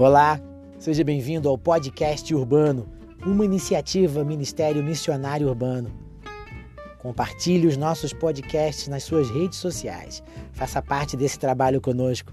Olá, seja bem-vindo ao Podcast Urbano, uma iniciativa Ministério Missionário Urbano. Compartilhe os nossos podcasts nas suas redes sociais. Faça parte desse trabalho conosco.